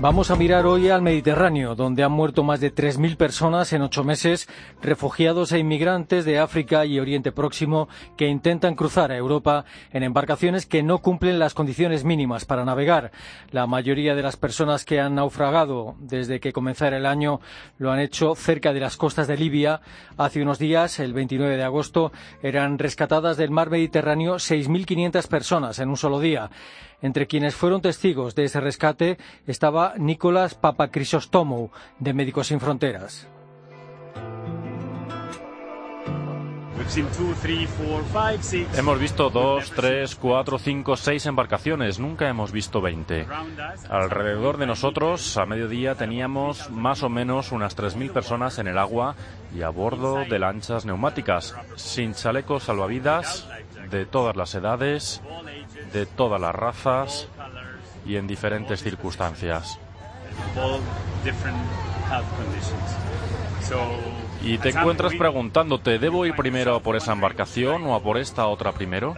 Vamos a mirar hoy al Mediterráneo, donde han muerto más de 3.000 personas en ocho meses, refugiados e inmigrantes de África y Oriente Próximo que intentan cruzar a Europa en embarcaciones que no cumplen las condiciones mínimas para navegar. La mayoría de las personas que han naufragado desde que comenzara el año lo han hecho cerca de las costas de Libia. Hace unos días, el 29 de agosto, eran rescatadas del mar Mediterráneo 6.500 personas en un solo día. Entre quienes fueron testigos de ese rescate estaba Nicolás Papacrisostomou, de Médicos Sin Fronteras. Hemos visto dos, tres, cuatro, cinco, seis embarcaciones. Nunca hemos visto veinte. Alrededor de nosotros, a mediodía, teníamos más o menos unas 3.000 personas en el agua y a bordo de lanchas neumáticas, sin chalecos salvavidas, de todas las edades, de todas las razas y en diferentes circunstancias. Y te encuentras preguntándote, ¿debo ir primero a por esa embarcación o a por esta otra primero?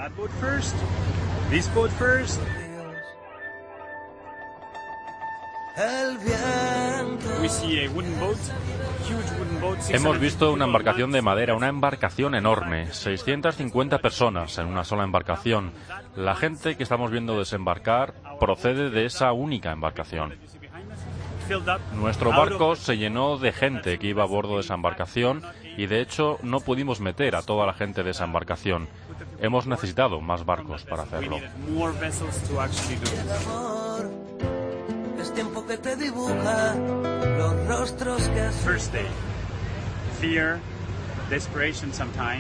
Hemos visto una embarcación de madera, una embarcación enorme, 650 personas en una sola embarcación. La gente que estamos viendo desembarcar procede de esa única embarcación. Nuestro barco se llenó de gente que iba a bordo de esa embarcación y de hecho no pudimos meter a toda la gente de esa embarcación. Hemos necesitado más barcos para hacerlo. Es tiempo que te dibuja los rostros que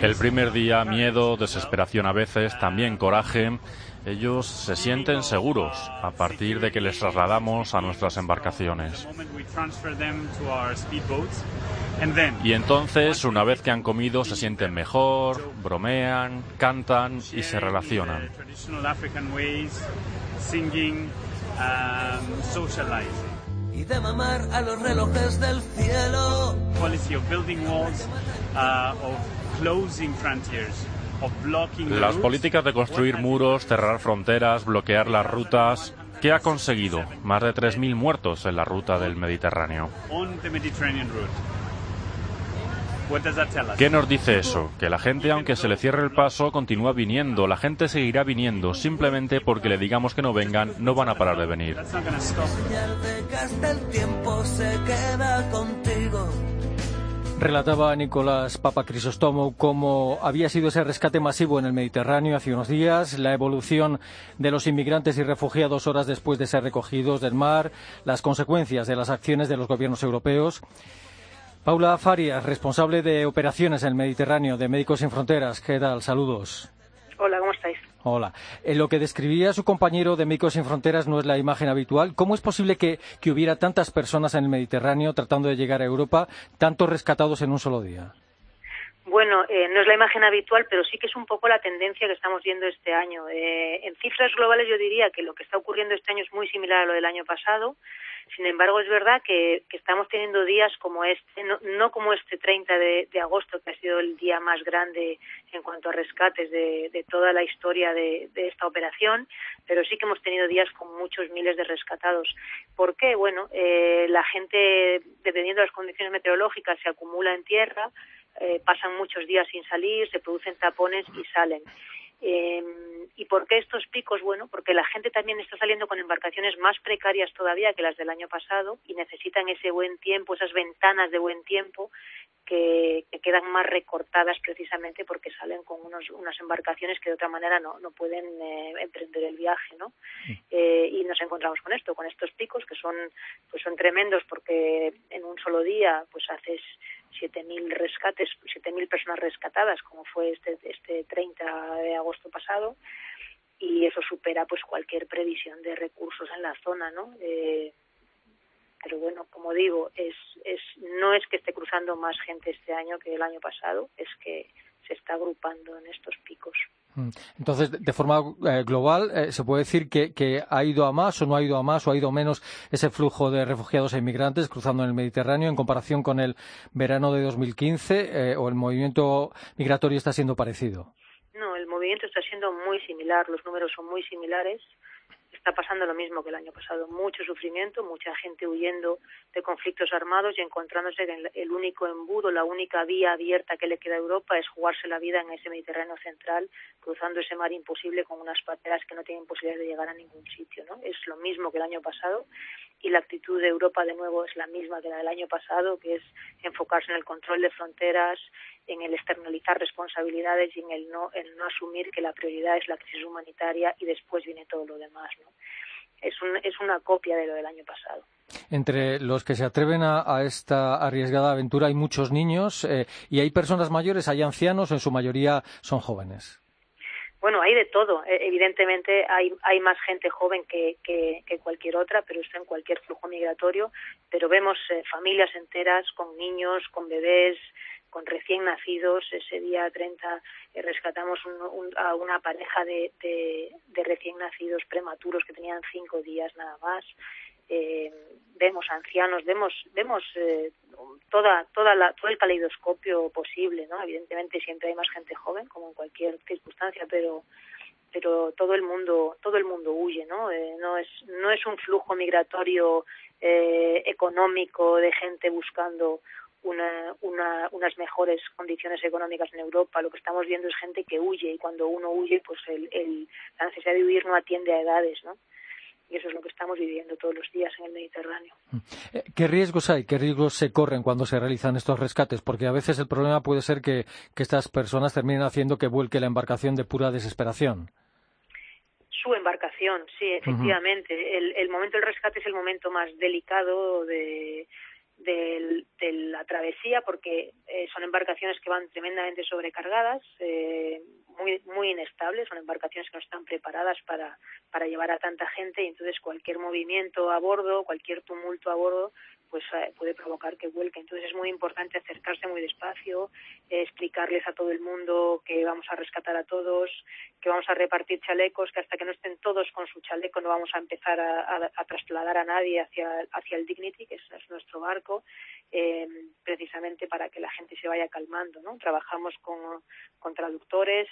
el primer día, miedo, desesperación a veces, también coraje. Ellos se sienten seguros a partir de que les trasladamos a nuestras embarcaciones. Y entonces, una vez que han comido, se sienten mejor, bromean, cantan y se relacionan. Y de mamar a los relojes del cielo. Las políticas de construir muros, cerrar fronteras, bloquear las rutas, ¿qué ha conseguido? Más de 3.000 muertos en la ruta del Mediterráneo. ¿Qué nos dice eso? Que la gente, aunque se le cierre el paso, continúa viniendo. La gente seguirá viniendo. Simplemente porque le digamos que no vengan, no van a parar de venir. Relataba Nicolás Papacrisostomo cómo había sido ese rescate masivo en el Mediterráneo hace unos días, la evolución de los inmigrantes y refugiados horas después de ser recogidos del mar, las consecuencias de las acciones de los gobiernos europeos. Paula Farias, responsable de operaciones en el Mediterráneo de Médicos Sin Fronteras. ¿Qué tal? Saludos. Hola, ¿cómo estáis? Hola. En lo que describía su compañero de Médicos Sin Fronteras no es la imagen habitual. ¿Cómo es posible que, que hubiera tantas personas en el Mediterráneo tratando de llegar a Europa, tantos rescatados en un solo día? Bueno, eh, no es la imagen habitual, pero sí que es un poco la tendencia que estamos viendo este año. Eh, en cifras globales yo diría que lo que está ocurriendo este año es muy similar a lo del año pasado. Sin embargo, es verdad que, estamos teniendo días como este, no, como este 30 de, agosto, que ha sido el día más grande en cuanto a rescates de, toda la historia de, esta operación, pero sí que hemos tenido días con muchos miles de rescatados. ¿Por qué? Bueno, eh, la gente, dependiendo de las condiciones meteorológicas, se acumula en tierra, eh, pasan muchos días sin salir, se producen tapones y salen. Eh, ¿Y por qué estos picos? Bueno, porque la gente también está saliendo con embarcaciones más precarias todavía que las del año pasado y necesitan ese buen tiempo, esas ventanas de buen tiempo que, quedan más recortadas precisamente porque salen con unos, unas embarcaciones que de otra manera no, no pueden eh, emprender el viaje, ¿no? Eh, y nos encontramos con esto, con estos picos que son, pues son tremendos porque en un solo día pues haces 7.000 rescates, 7.000 personas rescatadas, como fue este, este 30 de agosto pasado, y eso supera pues cualquier previsión de recursos en la zona, ¿no? Eh, pero bueno, como digo, es, es, no es que esté cruzando más gente este año que el año pasado, es que se está agrupando en estos picos. Mm. Entonces, de forma eh, global, eh, ¿se puede decir que, ha ido a más o no ha ido a más o ha ido menos ese flujo de refugiados e inmigrantes cruzando en el Mediterráneo en comparación con el verano de 2015 eh, o el movimiento migratorio está siendo parecido? No, el movimiento está siendo muy similar, los números son muy similares está pasando lo mismo que el año pasado. Mucho sufrimiento, mucha gente huyendo de conflictos armados y encontrándose que el único embudo, la única vía abierta que le queda a Europa es jugarse la vida en ese Mediterráneo central, cruzando ese mar imposible con unas pateras que no tienen posibilidad de llegar a ningún sitio. ¿no? Es lo mismo que el año pasado y la actitud de Europa de nuevo es la misma que la del año pasado, que es enfocarse en el control de fronteras, en el externalizar responsabilidades y en el no, no asumir que la prioridad es la crisis humanitaria y después viene todo lo demás. ¿no? Es, un, es una copia de lo del año pasado. Entre los que se atreven a, esta arriesgada aventura hay muchos niños eh, y hay personas mayores, hay ancianos, en su mayoría son jóvenes. Bueno, hay de todo. E, evidentemente hay, hay más gente joven que, que, cualquier otra, pero está en cualquier flujo migratorio. Pero vemos eh, familias enteras con niños, con bebés, con recién nacidos. Ese día 30 eh, rescatamos a una pareja de, de, recién nacidos prematuros que tenían cinco días nada más. Eh, vemos ancianos, vemos, vemos eh, toda, toda la, todo el caleidoscopio posible, ¿no? Evidentemente siempre hay más gente joven, como en cualquier circunstancia, pero pero todo el mundo todo el mundo huye no no es no es un flujo migratorio económico de gente buscando una, unas mejores condiciones económicas en Europa. Lo que estamos viendo es gente que huye y cuando uno huye, pues el, la necesidad de huir no atiende a edades, ¿no? Y eso es lo que estamos viviendo todos los días en el Mediterráneo. Mm. Eh, ¿Qué riesgos hay? ¿Qué riesgos se corren cuando se realizan estos rescates? Porque a veces el problema puede ser que, estas personas terminen haciendo que vuelque la embarcación de pura desesperación su embarcación, sí, efectivamente. el, el, momento del rescate es el momento más delicado de, de, la travesía porque eh, son embarcaciones que van tremendamente sobrecargadas, eh, muy, muy inestables, son embarcaciones que no están preparadas para, para llevar a tanta gente y entonces cualquier movimiento a bordo, cualquier tumulto a bordo, pues eh, puede provocar que vuelque. Entonces es muy importante acercarse muy despacio, eh, explicarles a todo el mundo que vamos a rescatar a todos, que vamos a repartir chalecos, que hasta que no estén todos con su chaleco no vamos a empezar a, trasladar a nadie hacia, hacia el Dignity, que es, nuestro barco, eh, precisamente para que la gente se vaya calmando. ¿no? Trabajamos con, con traductores,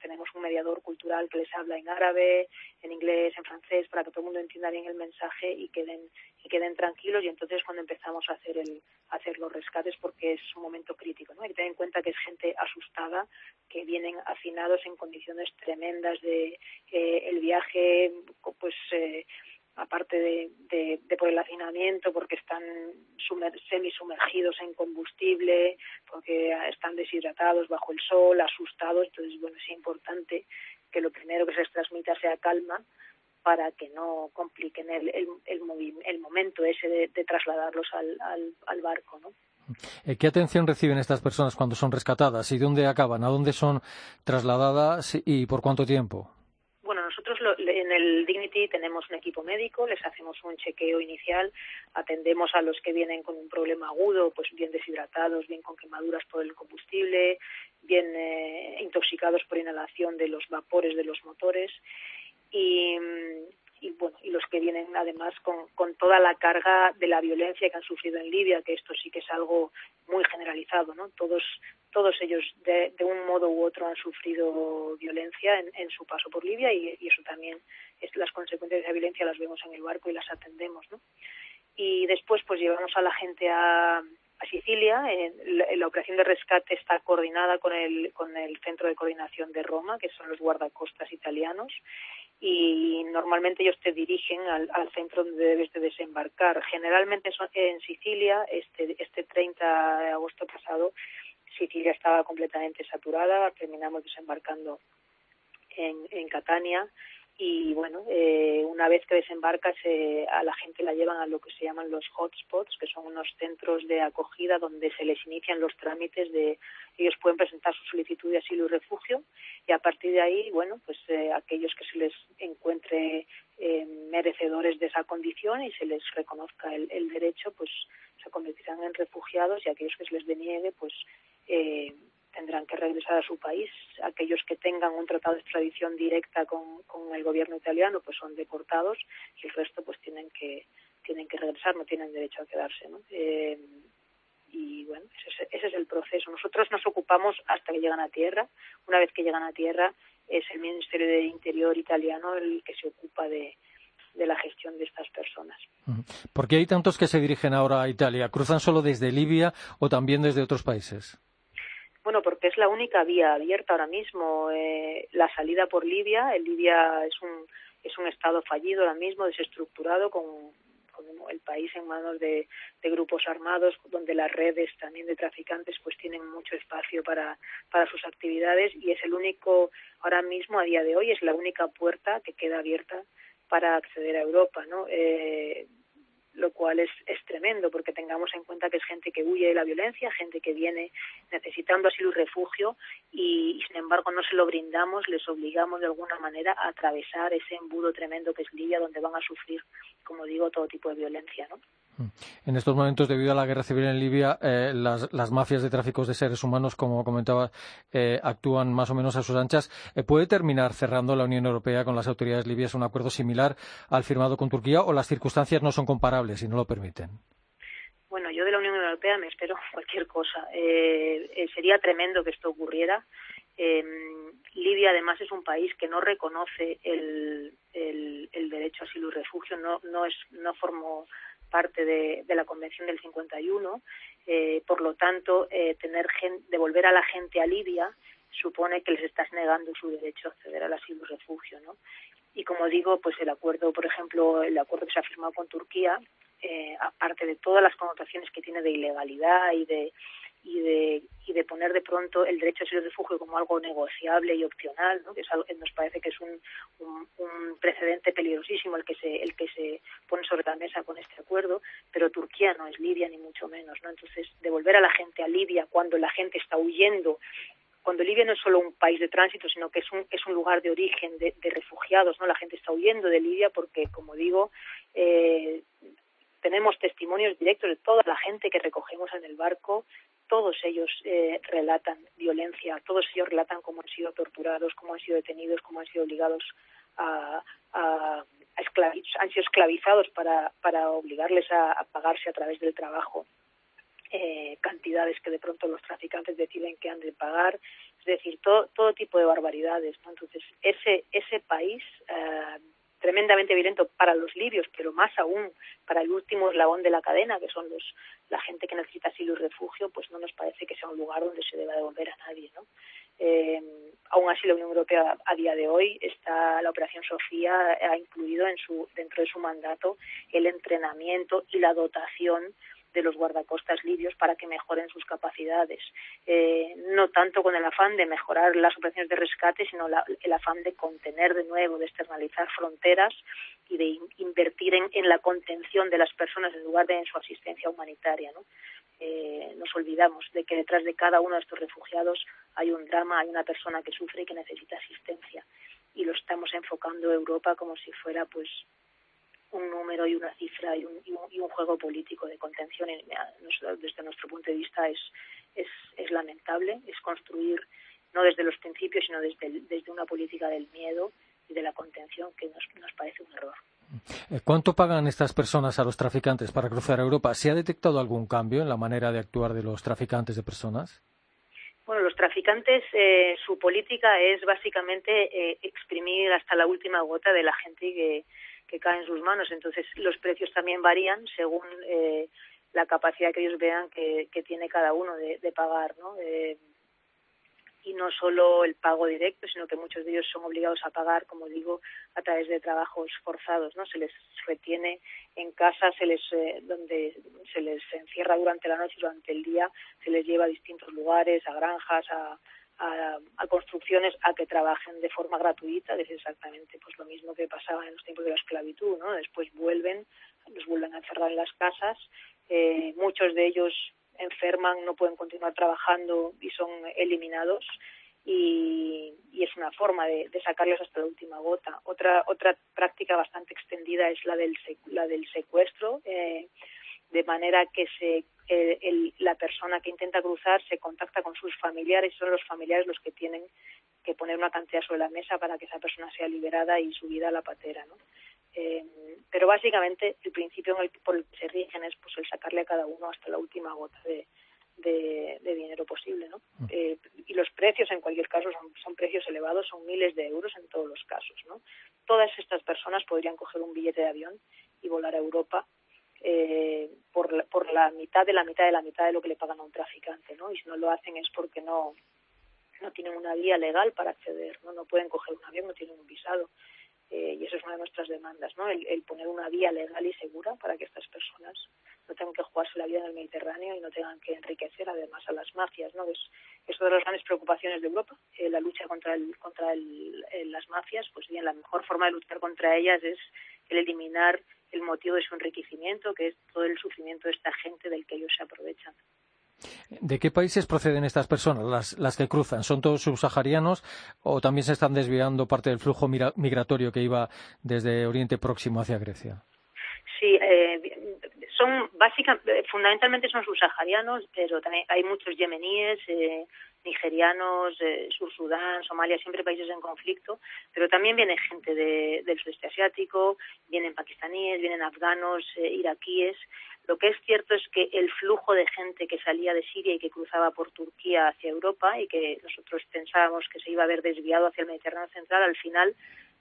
tenemos un mediador cultural que les habla en árabe, en inglés, en francés, para que todo el mundo entienda bien el mensaje y queden, y queden tranquilos y entonces cuando empezamos a hacer el hacer los rescates porque es un momento crítico no hay que tener en cuenta que es gente asustada que vienen hacinados en condiciones tremendas de eh, el viaje pues eh, aparte de, de, por el hacinamiento, porque están semi-sumergidos en combustible, porque están deshidratados bajo el sol, asustados. Entonces, bueno, es importante que lo primero que se les transmita sea calma para que no compliquen el, el, el, momento ese de, trasladarlos al, al, barco, ¿no? Eh, ¿Qué atención reciben estas personas cuando son rescatadas y dónde acaban? ¿A dónde son trasladadas y por cuánto tiempo? Bueno, nosotros en el Dignity tenemos un equipo médico, les hacemos un chequeo inicial, atendemos a los que vienen con un problema agudo, pues bien deshidratados, bien con quemaduras por el combustible, bien eh, intoxicados por inhalación de los vapores de los motores y, y bueno y los que vienen además con, con toda la carga de la violencia que han sufrido en Libia que esto sí que es algo muy generalizado no todos todos ellos de, de un modo u otro han sufrido violencia en, en su paso por Libia y, y, eso también es las consecuencias de esa violencia las vemos en el barco y las atendemos no y después pues llevamos a la gente a a Sicilia. la, operación de rescate está coordinada con el, con el Centro de Coordinación de Roma, que son los guardacostas italianos, y normalmente ellos te dirigen al, centro donde debes de desembarcar. Generalmente en Sicilia, este, este 30 de agosto pasado, Sicilia estaba completamente saturada, terminamos desembarcando en, en Catania y bueno, eh, una vez que desembarcas a la gente la llevan a lo que se llaman los hotspots, que son unos centros de acogida donde se les inician los trámites de ellos pueden presentar su solicitud de asilo y refugio y a partir de ahí, bueno, pues eh, aquellos que se les encuentre eh, merecedores de esa condición y se les reconozca el, el, derecho, pues se convertirán en refugiados y aquellos que se les deniegue, pues tendrán que regresar a su país. Aquellos que tengan un tratado de extradición directa con, el gobierno italiano, pues son deportados y el resto, pues tienen que tienen que regresar, no tienen derecho a quedarse, ¿no? Eh, y bueno, ese, ese, es el proceso. Nosotros nos ocupamos hasta que llegan a tierra. Una vez que llegan a tierra, es el Ministerio de Interior italiano el que se ocupa de, de la gestión de estas personas. ¿Por qué hay tantos que se dirigen ahora a Italia? ¿Cruzan solo desde Libia o también desde otros países? Bueno, porque es la única vía abierta ahora mismo. Eh, la salida por Libia, el Libia es un, es un estado fallido ahora mismo, desestructurado, con, el país en manos de, de, grupos armados, donde las redes también de traficantes pues tienen mucho espacio para, para sus actividades y es el único, ahora mismo, a día de hoy, es la única puerta que queda abierta para acceder a Europa, ¿no? Eh, lo cual es, es tremendo porque tengamos en cuenta que es gente que huye de la violencia, gente que viene necesitando asilo y refugio y, sin embargo no se lo brindamos, les obligamos de alguna manera a atravesar ese embudo tremendo que es Libia donde van a sufrir, como digo, todo tipo de violencia, ¿no? En estos momentos, debido a la guerra civil en Libia, eh, las, las, mafias de tráficos de seres humanos, como comentaba, eh, actúan más o menos a sus anchas. Eh, ¿Puede terminar cerrando la Unión Europea con las autoridades libias un acuerdo similar al firmado con Turquía o las circunstancias no son comparables y no lo permiten? Bueno, yo de la Unión Europea me espero cualquier cosa. Eh, sería tremendo que esto ocurriera. Eh, Libia, además, es un país que no reconoce el derecho a asilo y refugio, no, no, es, no formó parte de, la Convención del 51. Eh, por lo tanto, eh, tener gente, devolver a la gente a Libia supone que les estás negando su derecho a acceder al asilo y refugio, ¿no? Y como digo, pues el acuerdo, por ejemplo, el acuerdo que se ha firmado con Turquía, eh, aparte de todas las connotaciones que tiene de ilegalidad y de y de, y de poner pronto el derecho a asilo refugio como algo negociable y opcional, ¿no? que es algo que nos parece que es un, un, un, precedente peligrosísimo el que se el que se pone sobre la mesa con este acuerdo, pero Turquía no es Libia ni mucho menos, ¿no? Entonces, devolver a la gente a Libia cuando la gente está huyendo cuando Libia no es solo un país de tránsito, sino que es un, es un lugar de origen de, de refugiados, ¿no? La gente está huyendo de Libia porque, como digo, eh, tenemos testimonios directos de toda la gente que recogemos en el barco, todos ellos eh, relatan violencia, todos ellos relatan cómo han sido torturados, cómo han sido detenidos, cómo han sido obligados a, a, han sido esclavizados para, para obligarles a, a pagarse a través del trabajo eh, cantidades que de pronto los traficantes deciden que han de pagar, es decir, todo, todo tipo de barbaridades. ¿no? Entonces, ese, ese país eh, tremendamente violento para los libios, pero más aún para el último eslabón de la cadena, que son los la gente que necesita asilo y refugio, pues no nos parece que sea un lugar donde se deba devolver a nadie, ¿no? Eh, aún así, la Unión Europea a día de hoy está la Operación Sofía ha incluido en su dentro de su mandato el entrenamiento y la dotación de los guardacostas libios para que mejoren sus capacidades. Eh, no tanto con el afán de mejorar las operaciones de rescate, sino la, el afán de contener de nuevo, de externalizar fronteras y de in, invertir en, la contención de las personas en lugar de en su asistencia humanitaria. Eh, nos olvidamos de que detrás de cada uno de estos refugiados hay un drama, hay una persona que sufre y que necesita asistencia. Y lo estamos enfocando Europa como si fuera pues un número y una cifra y un, y un, y un juego político de contención desde nuestro punto de vista es, es, es lamentable, es construir no desde los principios sino desde, desde una política del miedo y de la contención que nos, nos parece un error. Eh, ¿Cuánto pagan estas personas a los traficantes para cruzar a Europa? ¿Se ha detectado algún cambio en la manera de actuar de los traficantes de personas? Bueno, los traficantes, eh, su política es básicamente eh, exprimir hasta la última gota de la gente que, que cae en sus manos. Entonces, los precios también varían según eh, la capacidad que ellos vean que, tiene cada uno de, de pagar, ¿no? Eh, y no solo el pago directo, sino que muchos de ellos son obligados a pagar, como digo, a través de trabajos forzados, ¿no? Se les retiene en casa, se les eh, donde se les encierra durante la noche, durante el día, se les lleva a distintos lugares, a granjas, a, a, a, construcciones a que trabajen de forma gratuita, es exactamente pues lo mismo que pasaba en los tiempos de la esclavitud, ¿no? Después vuelven, los vuelven a encerrar en las casas, eh, muchos de ellos enferman, no pueden continuar trabajando y son eliminados y, y es una forma de, de, sacarles hasta la última gota. Otra otra práctica bastante extendida es la del la del secuestro. Eh, de manera que se la persona que intenta cruzar se contacta con sus familiares y son los familiares los que tienen que poner una cantidad sobre la mesa para que esa persona sea liberada y subida a la patera, ¿no? Eh, pero básicamente el principio en el, por el que se rigen es pues el sacarle a cada uno hasta la última gota de, de, dinero posible, ¿no? Mm. Eh, y los precios en cualquier caso son, son precios elevados, son miles de euros en todos los casos, ¿no? Todas estas personas podrían coger un billete de avión y volar a Europa eh, por, la, por la mitad de la mitad de la mitad de lo que le pagan a un traficante, ¿no? Y si no lo hacen es porque no no tienen una vía legal para acceder, no no pueden coger un avión, no tienen un visado. Eh, y eso es una de nuestras demandas, ¿no? El, poner una vía legal y segura para que estas personas no tengan que jugarse la vida en el Mediterráneo y no tengan que enriquecer además a las mafias, ¿no? Es, es una de las grandes preocupaciones de Europa, eh, la lucha contra el, contra el, las mafias, pues bien, la mejor forma de luchar contra ellas es el eliminar el motivo de su enriquecimiento, que es todo el sufrimiento de esta gente del que ellos se aprovechan. ¿De qué países proceden estas personas, las, las que cruzan? ¿Son todos subsaharianos o también se están desviando parte del flujo migratorio que iba desde Oriente Próximo hacia Grecia? Eh, fundamentalmente son subsaharianos, pero también hay muchos yemeníes, eh, nigerianos, eh, Sur Sudán, Somalia, siempre países en conflicto, pero también viene gente del sudeste asiático, vienen pakistaníes, vienen afganos, iraquíes. Lo que es cierto es que el flujo de gente que salía de Siria y que cruzaba por Turquía hacia Europa y que nosotros pensábamos que se iba a haber desviado hacia el Mediterráneo central, al final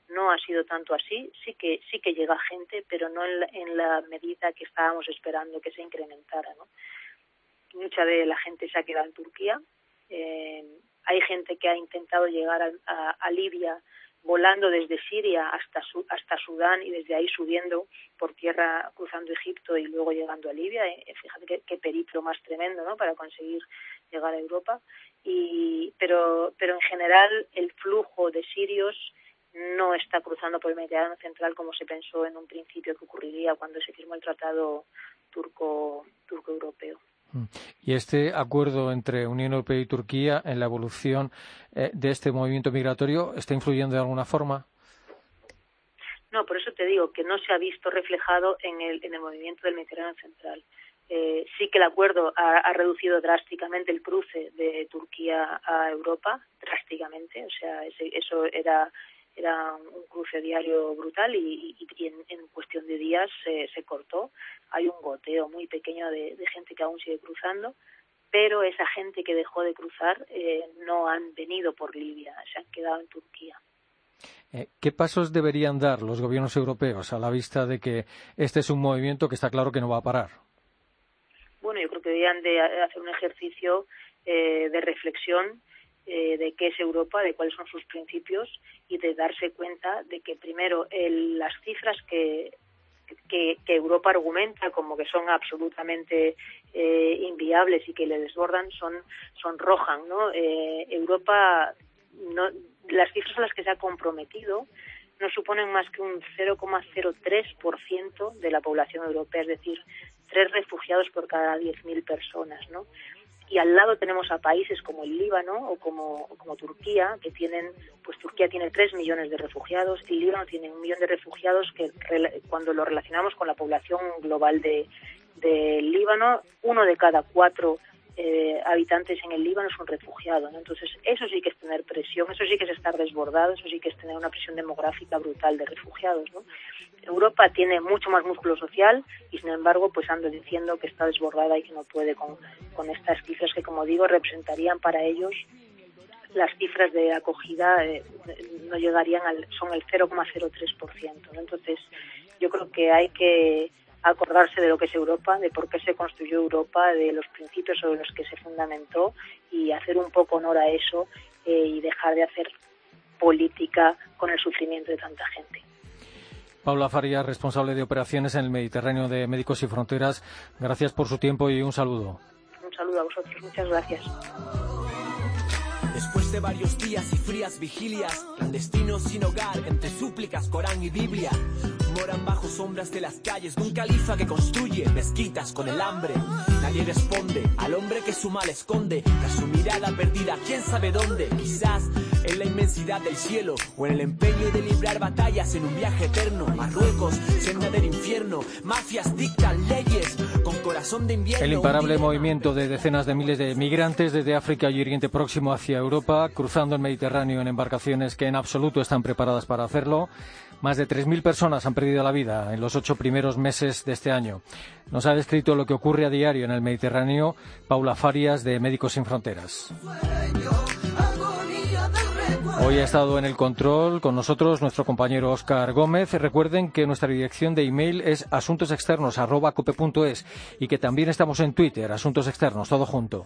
no ha sido tanto así. Sí que sí que llega gente, pero no en la, medida que estábamos esperando que se incrementara. ¿no? Mucha de la gente se ha quedado en Turquía. Eh, hay gente que ha intentado llegar a Libia volando desde Siria hasta, hasta Sudán y desde ahí subiendo por tierra, cruzando Egipto y luego llegando a Libia. Eh, eh, fíjate qué, qué periplo más tremendo ¿no? para conseguir llegar a Europa. Y, pero, pero en general el flujo de sirios no está cruzando por el Mediterráneo central como se pensó en un principio que ocurriría cuando se firmó el tratado turco turco europeo. Mm. Y este acuerdo entre Unión Europea y Turquía en la evolución eh, de este movimiento migratorio está influyendo de alguna forma. No, por eso te digo que no se ha visto reflejado en el, en el movimiento del Mediterráneo central. Eh, sí que el acuerdo ha, reducido drásticamente el cruce de Turquía a Europa, drásticamente. O sea, eso era era un cruce diario brutal y, en, cuestión de días se, se, cortó. Hay un goteo muy pequeño de, gente que aún sigue cruzando, pero esa gente que dejó de cruzar eh, no han venido por Libia, se han quedado en Turquía. Eh, ¿Qué pasos deberían dar los gobiernos europeos a la vista de que este es un movimiento que está claro que no va a parar? Bueno, yo creo que deberían de hacer un ejercicio eh, de reflexión eh, de qué es Europa, de cuáles son sus principios y de darse cuenta de que primero las cifras que, que, Europa argumenta como que son absolutamente eh, inviables y que le desbordan son son rojan, ¿no? Eh, Europa no, las cifras a las que se ha comprometido no suponen más que un 0,03% de la población europea, es decir, tres refugiados por cada 10.000 personas, ¿no? Y al lado tenemos a países como el Líbano o como, como Turquía, que tienen, pues Turquía tiene tres millones de refugiados, y Líbano tiene un millón de refugiados que cuando lo relacionamos con la población global de, de Líbano, uno de cada cuatro eh, habitantes en el Líbano son refugiados. Entonces, eso sí que es tener presión, eso sí que es estar desbordado, eso sí que es tener una presión demográfica brutal de refugiados. ¿no? Europa tiene mucho más músculo social y, sin embargo, pues ando diciendo que está desbordada y que no puede con, con estas cifras que, como digo, representarían para ellos las cifras de acogida eh, no llegarían al son el 0,03%. Entonces, yo creo que hay que acordarse de lo que es Europa, de por qué se construyó Europa, de los principios sobre los que se fundamentó y hacer un poco honor a eso eh, y dejar de hacer política con el sufrimiento de tanta gente. Paula Farías, responsable de operaciones en el Mediterráneo de Médicos y Fronteras, gracias por su tiempo y un saludo. Un saludo a vosotros, muchas gracias. Después de varios días y frías vigilias, clandestinos sin hogar, entre súplicas, Corán y Biblia, moran bajo sombras de las calles de un califa que construye mezquitas con el hambre. Nadie responde al hombre que su mal esconde, tras su mirada perdida, quién sabe dónde, quizás en la inmensidad del cielo o en el empeño de librar batallas en un viaje eterno. Marruecos, senda del infierno, mafias dictan leyes con. El imparable movimiento de decenas de miles de migrantes desde África y Oriente Próximo hacia Europa, cruzando el Mediterráneo en embarcaciones que en absoluto están preparadas para hacerlo. Más de 3.000 personas han perdido la vida en los ocho primeros meses de este año. Nos ha descrito lo que ocurre a diario en el Mediterráneo Paula Farias de Médicos Sin Fronteras. Hoy ha estado en el control con nosotros nuestro compañero Óscar Gómez. Recuerden que nuestra dirección de email es asuntosexternos.cope.es y que también estamos en Twitter, Asuntos Externos, todo junto.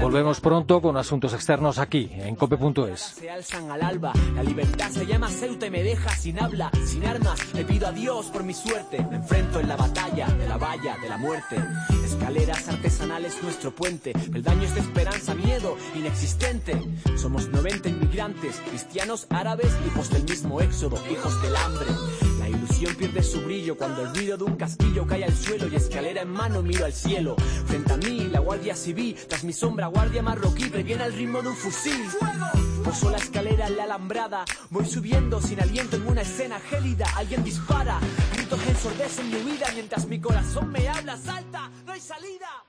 Volvemos pronto con Asuntos Externos aquí, en cope.es. Se alzan al alba, la libertad se llama Ceuta y me deja sin habla, sin armas. Le pido a Dios por mi suerte. Me enfrento en la batalla de la valla de la muerte. Escaleras artesanales, nuestro puente. El daño es de esperanza, miedo inexistente. Somos 90 inmigrantes, cristianos, árabes, hijos del mismo éxodo, hijos del hambre. La ilusión pierde su brillo cuando el ruido de un casquillo cae al suelo y escalera en mano miro al cielo. Frente a mí, la guardia civil, tras mi sombra, guardia marroquí, previene al ritmo de un fusil. Poso la escalera en la alambrada, voy subiendo sin aliento en una escena gélida. Alguien dispara, gritos ensordecen mi huida mientras mi corazón me habla, salta, no hay salida.